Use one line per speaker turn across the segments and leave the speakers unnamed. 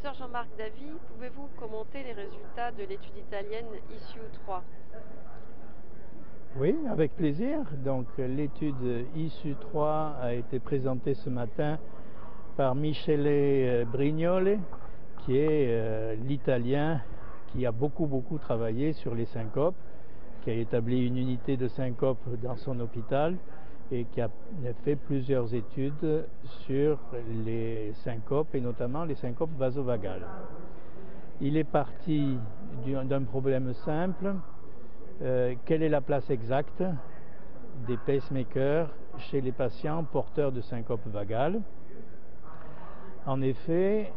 Professeur Jean-Marc Davy, pouvez-vous commenter les résultats de l'étude italienne ISU 3
Oui, avec plaisir. Donc l'étude ISU 3 a été présentée ce matin par Michele euh, Brignole, qui est euh, l'italien qui a beaucoup beaucoup travaillé sur les syncopes, qui a établi une unité de syncope dans son hôpital et qui a fait plusieurs études sur les syncopes et notamment les syncopes vasovagales. Il est parti d'un problème simple, euh, quelle est la place exacte des pacemakers chez les patients porteurs de syncope vagale En effet,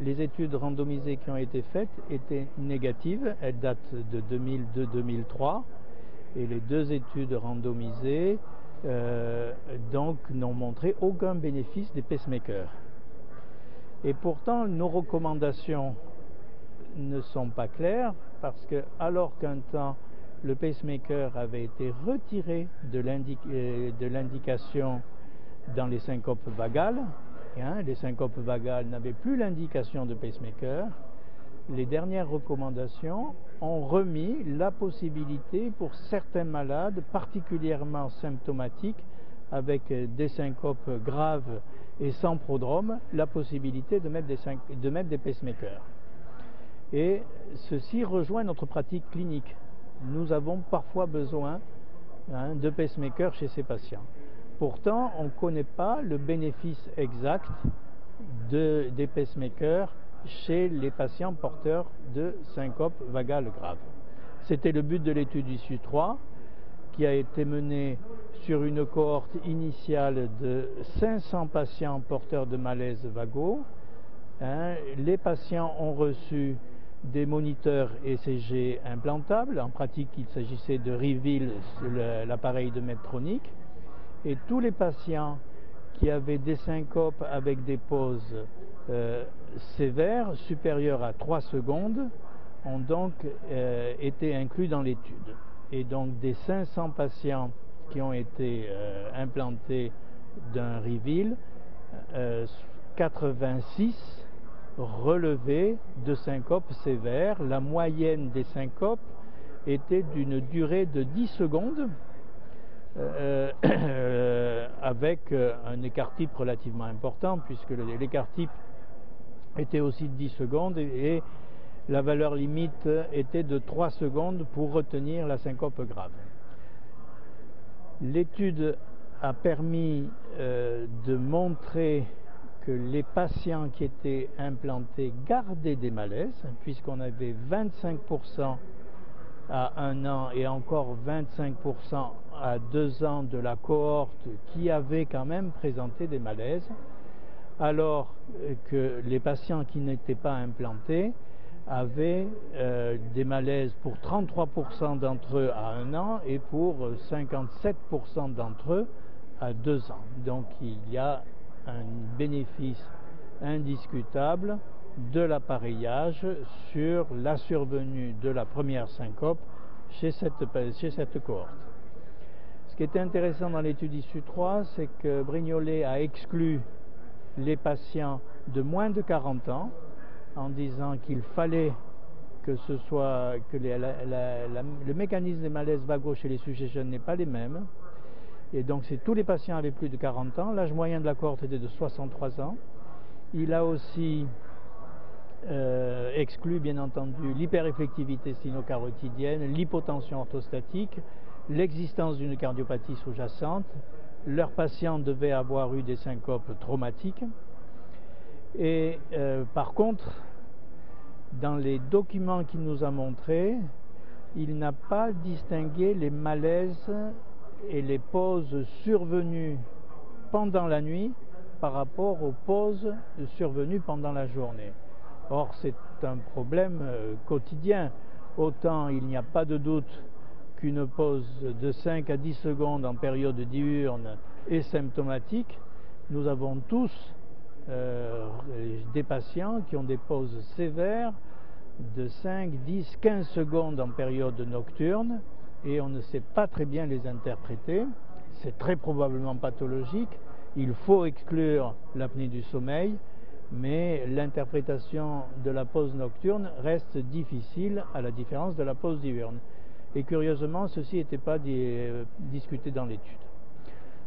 les études randomisées qui ont été faites étaient négatives, elles datent de 2002-2003, et les deux études randomisées euh, donc n'ont montré aucun bénéfice des pacemakers. Et pourtant, nos recommandations ne sont pas claires parce que alors qu'un temps le pacemaker avait été retiré de euh, l'indication dans les syncopes vagales, hein, les syncopes vagales n'avaient plus l'indication de pacemaker, les dernières recommandations ont remis la possibilité pour certains malades particulièrement symptomatiques avec des syncopes graves et sans prodrome, la possibilité de mettre des, pacemakers. Et ceci rejoint notre pratique clinique. Nous avons parfois besoin hein, de pacemakers chez ces patients. Pourtant, on ne connaît pas le bénéfice exact de, des pacemakers chez les patients porteurs de syncope vagale grave. C'était le but de l'étude issue 3 qui a été menée sur une cohorte initiale de 500 patients porteurs de malaise vagaux. Hein, les patients ont reçu des moniteurs ECG implantables. En pratique, il s'agissait de Reveal, l'appareil de Medtronic. Et tous les patients qui avaient des syncopes avec des pauses euh, sévères, supérieures à 3 secondes, ont donc euh, été inclus dans l'étude. Et donc des 500 patients qui ont été euh, implantés d'un Reveal, 86 relevaient de syncope sévère. La moyenne des syncopes était d'une durée de 10 secondes, avec un écart type relativement important, puisque l'écart type était aussi de 10 secondes et, la valeur limite était de 3 secondes pour retenir la syncope grave. L'étude a permis euh, de montrer que les patients qui étaient implantés gardaient des malaises, puisqu'on avait 25% à un an et encore 25% à deux ans de la cohorte qui avaient quand même présenté des malaises alors que les patients qui n'étaient pas implantés avaient euh, des malaises pour 33% d'entre eux à un an et pour 57% d'entre eux à deux ans. Donc il y a un bénéfice indiscutable de l'appareillage sur la survenue de la première syncope chez cette, chez cette cohorte. Ce qui était intéressant dans l'étude issue 3, c'est que Brignolet a exclu les patients de moins de 40 ans en disant qu'il fallait que ce soit que le mécanisme des malaises vagos chez les sujets jeunes n'est pas les mêmes. Et donc c'est tous les patients avaient plus de 40 ans. L'âge moyen de la cohorte était de 63 ans. Il a aussi euh, exclu bien entendu l'hypereffectivité sino-carotidienne, l'hypotension orthostatique, l'existence d'une cardiopathie sous-jacente, leurs patients devaient avoir eu des syncopes traumatiques. Et euh, par contre, dans les documents qu'il nous a montrés, il n'a pas distingué les malaises et les pauses survenues pendant la nuit par rapport aux pauses survenues pendant la journée. Or, c'est un problème euh, quotidien. Autant il n'y a pas de doute qu'une pause de 5 à 10 secondes en période diurne est symptomatique, nous avons tous euh, des patients qui ont des pauses sévères de 5, 10, 15 secondes en période nocturne et on ne sait pas très bien les interpréter. C'est très probablement pathologique. Il faut exclure l'apnée du sommeil mais l'interprétation de la pause nocturne reste difficile à la différence de la pause diurne. Et curieusement, ceci n'était pas euh, discuté dans l'étude.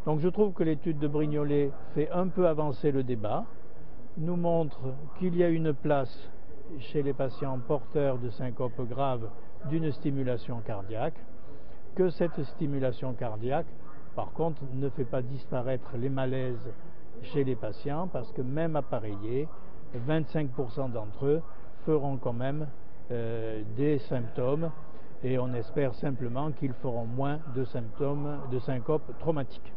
Donc je trouve que l'étude de Brignolet fait un peu avancer le débat, nous montre qu'il y a une place chez les patients porteurs de syncope grave d'une stimulation cardiaque, que cette stimulation cardiaque, par contre, ne fait pas disparaître les malaises chez les patients parce que même appareillés, 25% d'entre eux feront quand même euh, des symptômes et on espère simplement qu'ils feront moins de symptômes de syncope traumatique.